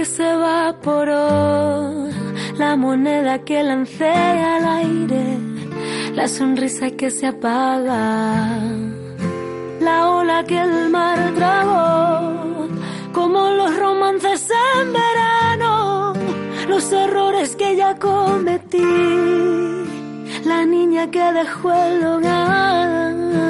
Que se evaporó, la moneda que lancé al aire, la sonrisa que se apaga, la ola que el mar tragó, como los romances en verano, los errores que ya cometí, la niña que dejó el hogar,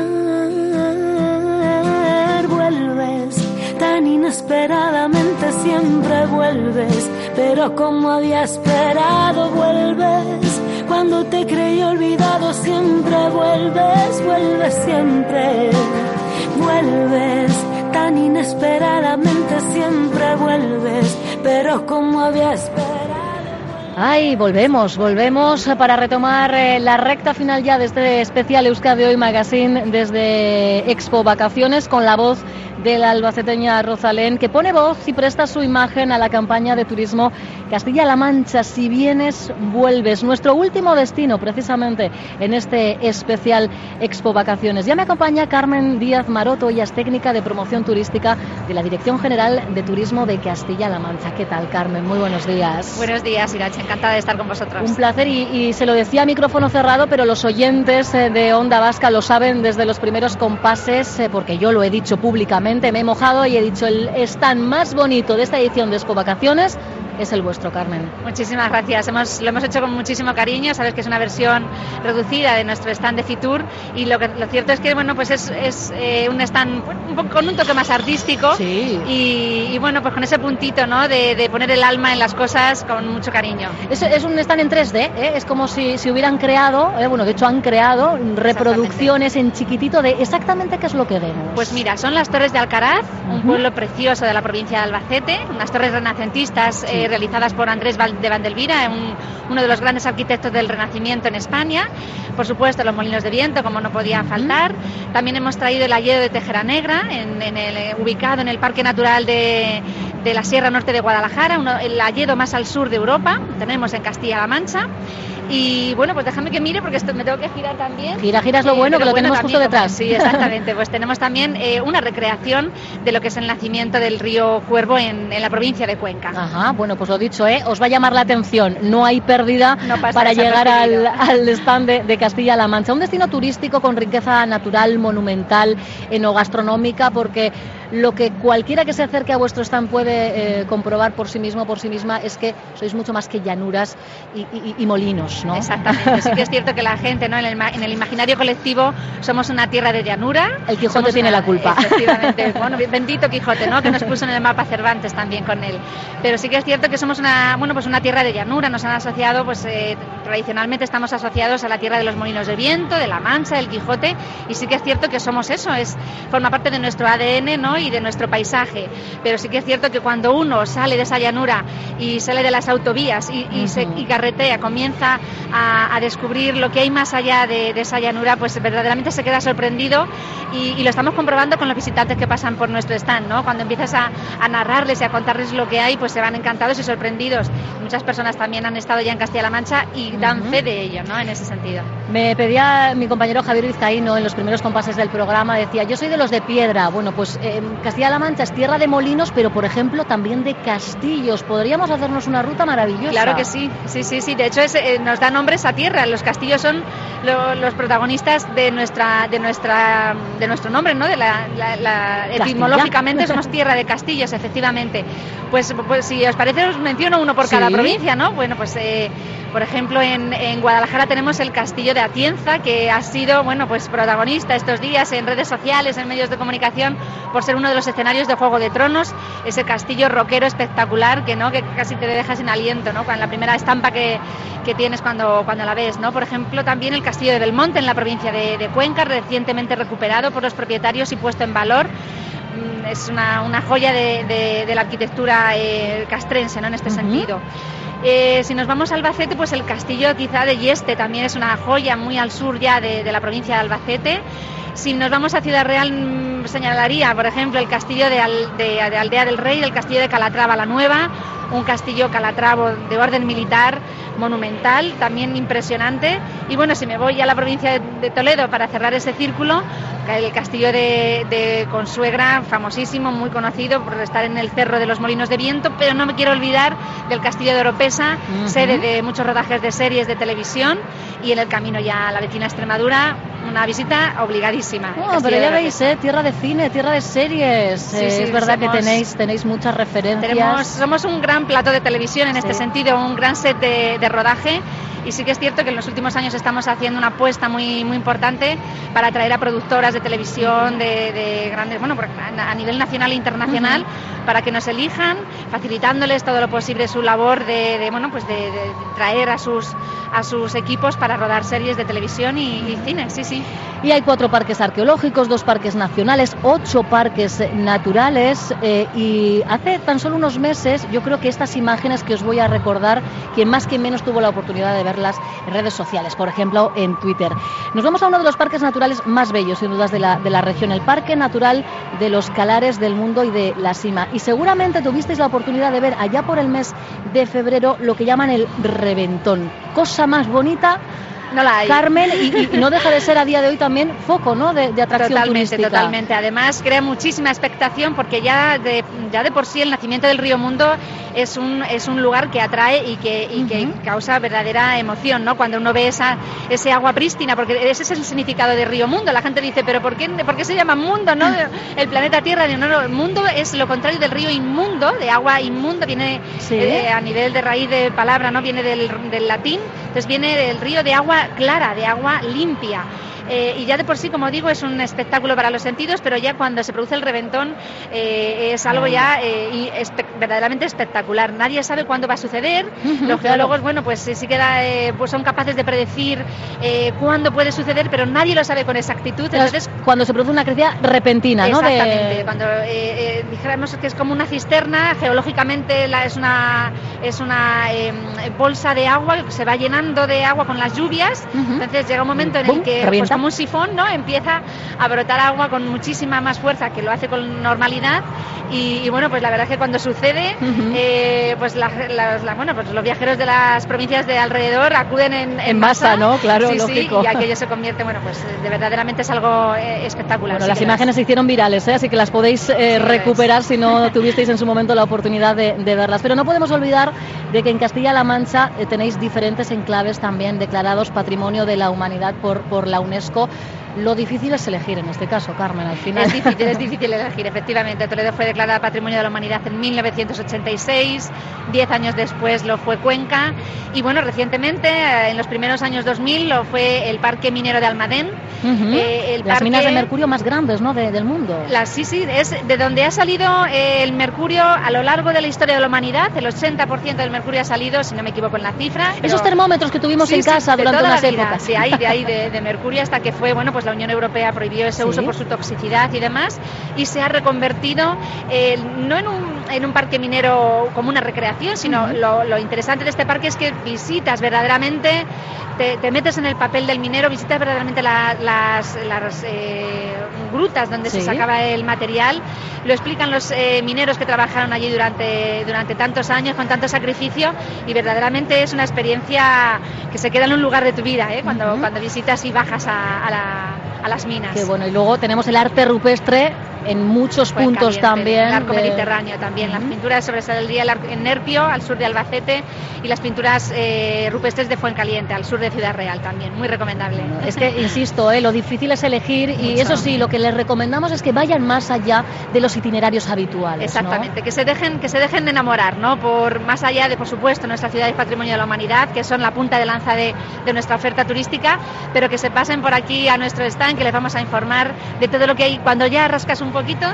tan inesperadamente siempre vuelves, pero como había esperado vuelves, cuando te creí olvidado siempre vuelves, vuelves siempre, vuelves, tan inesperadamente siempre vuelves, pero como había esperado. Ay, volvemos, volvemos para retomar eh, la recta final ya de este especial Euskadi Hoy Magazine desde Expo Vacaciones con la voz de la albaceteña Rosalén, que pone voz y presta su imagen a la campaña de turismo Castilla-La Mancha. Si vienes, vuelves. Nuestro último destino, precisamente, en este especial Expo Vacaciones. Ya me acompaña Carmen Díaz Maroto, ella es técnica de promoción turística de la Dirección General de Turismo de Castilla-La Mancha. ¿Qué tal, Carmen? Muy buenos días. Buenos días, Irache. Encantada de estar con vosotros. Un placer y, se lo decía a micrófono cerrado, pero los oyentes eh, de Onda Vasca lo saben desde los primeros compases, eh, porque yo lo he dicho públicamente me he mojado y he dicho el stand más bonito de esta edición de Expo Vacaciones es el vuestro, Carmen. Muchísimas gracias. Hemos, lo hemos hecho con muchísimo cariño. Sabes que es una versión reducida de nuestro stand de Fitur y lo, que, lo cierto es que bueno, pues es, es eh, un stand un poco, con un toque más artístico sí. y, y, bueno, pues con ese puntito ¿no? de, de, poner el alma en las cosas con mucho cariño. Es, es un stand en 3D, ¿eh? es como si, si hubieran creado, eh, bueno, de hecho han creado reproducciones en chiquitito de exactamente qué es lo que vemos. Pues mira, son las Torres de Alcaraz, uh -huh. un pueblo precioso de la provincia de Albacete, unas torres renacentistas sí. Realizadas por Andrés de Vandelvira, un, uno de los grandes arquitectos del Renacimiento en España. Por supuesto, los molinos de viento, como no podía faltar. También hemos traído el Alledo de Tejera Negra, en, en el, ubicado en el Parque Natural de, de la Sierra Norte de Guadalajara, uno, el Alledo más al sur de Europa. Tenemos en Castilla-La Mancha. Y bueno, pues déjame que mire porque esto me tengo que girar también. Gira, gira es lo bueno, eh, que lo bueno, tenemos justo detrás. Sí, exactamente. pues tenemos también eh, una recreación de lo que es el nacimiento del río Cuervo en, en, la provincia de Cuenca. Ajá, bueno, pues lo dicho, ¿eh? os va a llamar la atención. No hay pérdida no para llegar al, al, stand de, de Castilla-La Mancha. Un destino turístico con riqueza natural, monumental, enogastronómica, porque lo que cualquiera que se acerque a vuestro stand puede eh, comprobar por sí mismo, por sí misma, es que sois mucho más que llanuras y, y, y molinos, ¿no? Exactamente. Sí que es cierto que la gente, ¿no? En el, en el imaginario colectivo somos una tierra de llanura. El Quijote somos tiene una, la culpa. Efectivamente. bueno, bendito Quijote, ¿no? Que nos puso en el mapa Cervantes también con él. Pero sí que es cierto que somos una, bueno, pues una tierra de llanura. Nos han asociado, pues eh, tradicionalmente estamos asociados a la tierra de los molinos de viento, de la Mancha, del Quijote. Y sí que es cierto que somos eso. Es forma parte de nuestro ADN, ¿no? Y de nuestro paisaje. Pero sí que es cierto que cuando uno sale de esa llanura y sale de las autovías y, y, uh -huh. se, y carretea, comienza a, a, descubrir lo que hay más allá de, de, esa llanura, pues verdaderamente se queda sorprendido y, y, lo estamos comprobando con los visitantes que pasan por nuestro stand, ¿no? Cuando empiezas a, a, narrarles y a contarles lo que hay, pues se van encantados y sorprendidos. Muchas personas también han estado ya en Castilla-La Mancha y dan uh -huh. fe de ello, ¿no? En ese sentido. Me pedía mi compañero Javier Vizcaíno en los primeros compases del programa, decía, yo soy de los de piedra. Bueno, pues eh, Castilla-La Mancha es tierra de molinos, pero por ejemplo también de castillos. Podríamos hacernos una ruta maravillosa. Claro que sí, sí, sí, sí. De hecho, es, eh, nos da nombre esa tierra. Los castillos son lo, los protagonistas de nuestra, de nuestra, de nuestro nombre, ¿no? De la, la, la etimológicamente somos tierra de castillos, efectivamente. Pues, pues si os parece os menciono uno por sí. cada provincia, ¿no? Bueno, pues eh, por ejemplo en, en, Guadalajara tenemos el castillo de Atienza, que ha sido, bueno, pues protagonista estos días en redes sociales, en medios de comunicación, por ser uno de los escenarios de Juego de Tronos, ese castillo roquero espectacular que, ¿no? que casi te deja sin aliento, ¿no? Con la primera estampa que, que tienes cuando, cuando la ves, ¿no? Por ejemplo, también el castillo de Belmonte en la provincia de, Cuenca, recientemente recuperado por los propietarios y puesto en valor es una, una joya de, de, de, la arquitectura eh, castrense ¿no? en este uh -huh. sentido. Eh, si nos vamos a Albacete, pues el castillo quizá de Yeste también es una joya muy al sur ya de, de la provincia de Albacete. Si nos vamos a Ciudad Real, mm, señalaría, por ejemplo, el castillo de, Al, de, de, Aldea del Rey, el castillo de Calatrava la Nueva, un castillo calatravo de orden militar monumental, también impresionante. Y bueno, si me voy a la provincia de, de Toledo para cerrar ese círculo, el castillo de, de, Consuegra, famosísimo, muy conocido por estar en el Cerro de los Molinos de Viento, pero no me quiero olvidar del castillo de Oropesa, uh -huh. sede de muchos rodajes de series de televisión, y en el camino ya a la vecina Extremadura, una visita obligadísima. Pero ya veis, ¿eh? tierra de cine, tierra de series. Sí, eh, sí, es verdad somos, que tenéis, tenéis muchas referencias. Tenemos, somos un gran plato de televisión en sí. este sentido, un gran set de, de rodaje y sí que es cierto que en los últimos años estamos haciendo una apuesta muy muy importante para atraer a productoras de televisión de, de grandes bueno a nivel nacional e internacional uh -huh. para que nos elijan facilitándoles todo lo posible su labor de, de bueno pues de, de, traer a sus a sus equipos para rodar series de televisión y, y cine sí sí y hay cuatro parques arqueológicos dos parques nacionales ocho parques naturales eh, y hace tan solo unos meses yo creo que estas imágenes que os voy a recordar quien más que menos tuvo la oportunidad de ver verlas en redes sociales, por ejemplo en Twitter. Nos vamos a uno de los parques naturales más bellos, sin dudas, de la, de la región, el Parque Natural de los Calares del Mundo y de la Sima. Y seguramente tuvisteis la oportunidad de ver allá por el mes de febrero lo que llaman el reventón. Cosa más bonita no la hay. Carmen, y, y, no deja de ser a día de hoy también foco ¿no? de, de atracción totalmente, turística. Totalmente, Además, crea muchísima expectación porque ya de, ya de por sí el nacimiento del Río Mundo es un, es un lugar que atrae y que, y uh -huh. que causa verdadera emoción, ¿no? Cuando uno ve esa, ese agua prístina, porque ese es el significado de Río Mundo. La gente dice, ¿pero por qué, por qué se llama mundo, no? El planeta Tierra. No, no, el mundo es lo contrario del río inmundo, de agua inmunda, viene sí. eh, a nivel de raíz de palabra, ¿no? Viene del, del latín, entonces viene del río de agua clara, de agua limpia. Eh, y ya de por sí, como digo, es un espectáculo para los sentidos, pero ya cuando se produce el reventón eh, es algo ya eh, espe verdaderamente espectacular. Nadie sabe cuándo va a suceder. Los geólogos, bueno, pues sí queda, pues son capaces de predecir cuándo puede suceder, pero nadie lo sabe con exactitud. Entonces, cuando se produce una crecida repentina, ¿no? Exactamente. De... Cuando dijéramos que es como una cisterna, geológicamente la, es una es una em, bolsa de agua que se va llenando de agua con las lluvias. Uh -huh. Entonces llega un momento en el que pues, como un sifón, ¿no? Empieza a brotar agua con muchísima más fuerza que lo hace con normalidad y, y bueno, pues la verdad es que cuando sucede, uh -huh. eh, pues, la, la, la, bueno, pues los viajeros de las provincias de alrededor acuden en, en, en masa, masa, ¿no? Claro, sí, lógico. Sí, y aquello se convierte, bueno, pues de verdaderamente es algo eh, espectacular. Bueno, las imágenes se hicieron virales, ¿eh? así que las podéis eh, sí, recuperar si no tuvisteis en su momento la oportunidad de, de, verlas. Pero no podemos olvidar de que en Castilla-La Mancha tenéis diferentes enclaves también declarados Patrimonio de la Humanidad por, por la UNESCO oinezko Lo difícil es elegir en este caso, Carmen, al final. Es difícil, es difícil elegir, efectivamente. Toledo fue declarada Patrimonio de la Humanidad en 1986, diez años después lo fue Cuenca y bueno, recientemente, en los primeros años 2000, lo fue el Parque Minero de Almadén. Uh -huh. eh, el Las parque... minas de mercurio más grandes ¿no? De, del mundo. La, sí, sí, es de donde ha salido eh, el mercurio a lo largo de la historia de la humanidad. El 80% del mercurio ha salido, si no me equivoco en la cifra. Pero... Esos termómetros que tuvimos sí, en casa sí, durante unas épocas. Sí, hay de ahí de, de mercurio hasta que fue, bueno, pues la Unión Europea prohibió ese ¿Sí? uso por su toxicidad y demás, y se ha reconvertido eh, no en un, en un, parque minero como una recreación, sino uh -huh. lo, lo, interesante de este parque es que visitas verdaderamente, te, te metes en el papel del minero, visitas verdaderamente la, las, las eh, grutas donde ¿Sí? se sacaba el material, lo explican los eh, mineros que trabajaron allí durante, durante tantos años, con tanto sacrificio, y verdaderamente es una experiencia que se queda en un lugar de tu vida, ¿eh? cuando, uh -huh. cuando visitas y bajas a, a, la, a las minas. Qué bueno, y luego tenemos el arte rupestre en muchos puntos también. el arco mediterráneo también. Las pinturas sobre el día en Nerpio, al sur de Albacete, y las pinturas eh, rupestres de Fuencaliente, al sur de Ciudad Real también. Muy recomendable. Es que, insisto, eh, lo difícil es elegir y eso sí, lo que les recomendamos es que vayan más allá de los itinerarios habituales. Exactamente, que se dejen que se dejen de enamorar, ¿no? Por más allá de, por supuesto, nuestra ciudad y patrimonio de la humanidad, que son la punta de lanza de, de nuestra oferta turística, pero que se pasen por aquí a nuestro stand, que les vamos a informar de todo lo que hay cuando ya rascas un poquito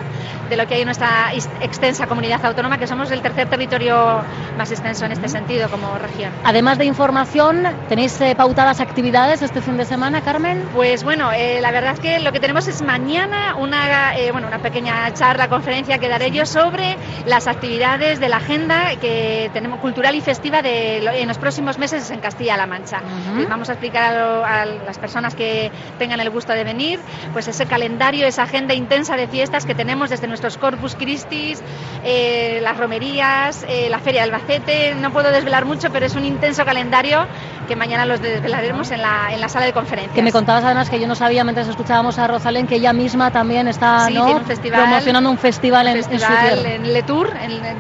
de lo que hay en nuestra extensa comunidad autónoma, que somos el tercer territorio más extenso en este sentido como región. Además de información, ¿tenéis eh, pautadas actividades este fin de semana, Carmen? Pues bueno, eh, la verdad es que lo que tenemos es mañana una, eh, bueno, una pequeña charla, conferencia que daré yo sobre las actividades de la agenda que tenemos cultural y festiva de, en los próximos meses en Castilla-La Mancha. Vamos a explicar a, a las personas que tengan el gusto de venir, pues ese calendario, esa agenda intensa de fiestas que tenemos desde nuestros Corpus Christi, eh, las romerías, eh, la Feria de Albacete. No puedo desvelar mucho, pero es un intenso calendario que mañana los desvelaremos en la, en la sala de conferencias. Que me contabas además que yo no sabía mientras escuchábamos a Rosalén que ella misma también está promocionando un festival, en, en Letour,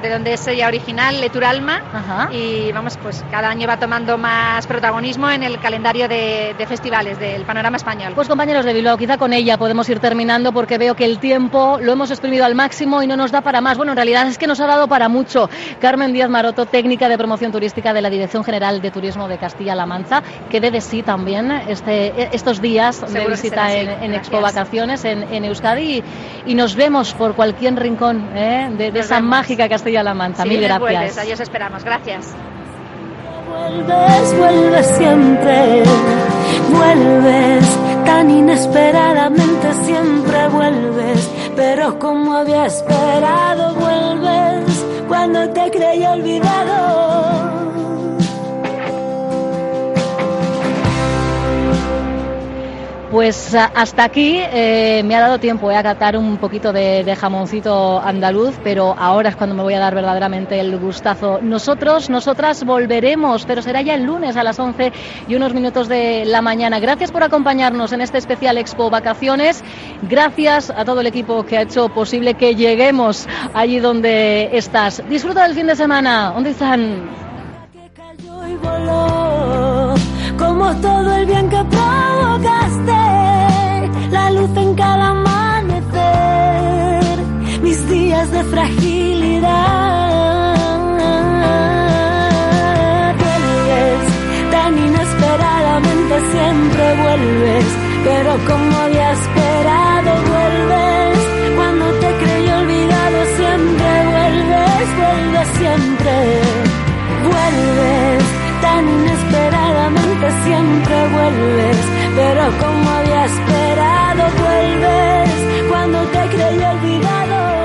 de donde es ella original, Letour Alma. Y vamos, pues cada año va tomando más protagonismo en el calendario de, de festivales del panorama español. Pues compañeros de Bilbao, quizá con ella podemos ir terminando porque veo que el tiempo lo hemos exprimido al máximo y no nos da para más. Bueno, en realidad es que nos ha dado para mucho. Carmen Díaz Maroto, técnica de promoción turística de la Dirección General de Turismo de Castilla-La Mancha, que dé de sí también este, estos días de visita en, Expo Vacaciones en, Euskadi y, nos vemos por cualquier rincón ¿eh? de, esa mágica Castilla-La Mancha. Mil gracias. Vuelves, esperamos. Gracias. Vuelves, vuelves siempre, vuelves tan inesperadamente siempre vuelves, pero como había esperado vuelves cuando te creí olvidado. Pues hasta aquí eh, me ha dado tiempo eh, a catar un poquito de, jamoncito andaluz, pero ahora es cuando me voy a dar verdaderamente el gustazo. Nosotros, nosotras volveremos, pero será ya el lunes a las 11 y unos minutos de la mañana. Gracias por acompañarnos en este especial Expo Vacaciones. Gracias a todo el equipo que ha hecho posible que lleguemos allí donde estás. Disfruta del fin de semana. ¿Dónde están? Como todo el bien que pero como había esperado vuelves, cuando te creí olvidado siempre vuelves, vuelves siempre, vuelves, tan inesperadamente siempre vuelves. Pero como había esperado vuelves. Cuando te creí olvidar